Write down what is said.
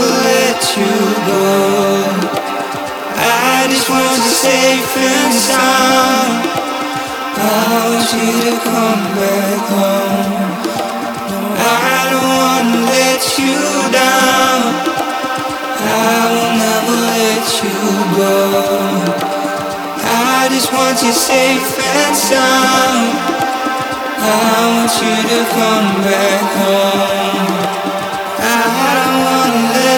never let you go. I just want to safe and sound. I want you to come back home. I don't want to let you down. I will never let you go. I just want you safe and sound. I want you to come back home.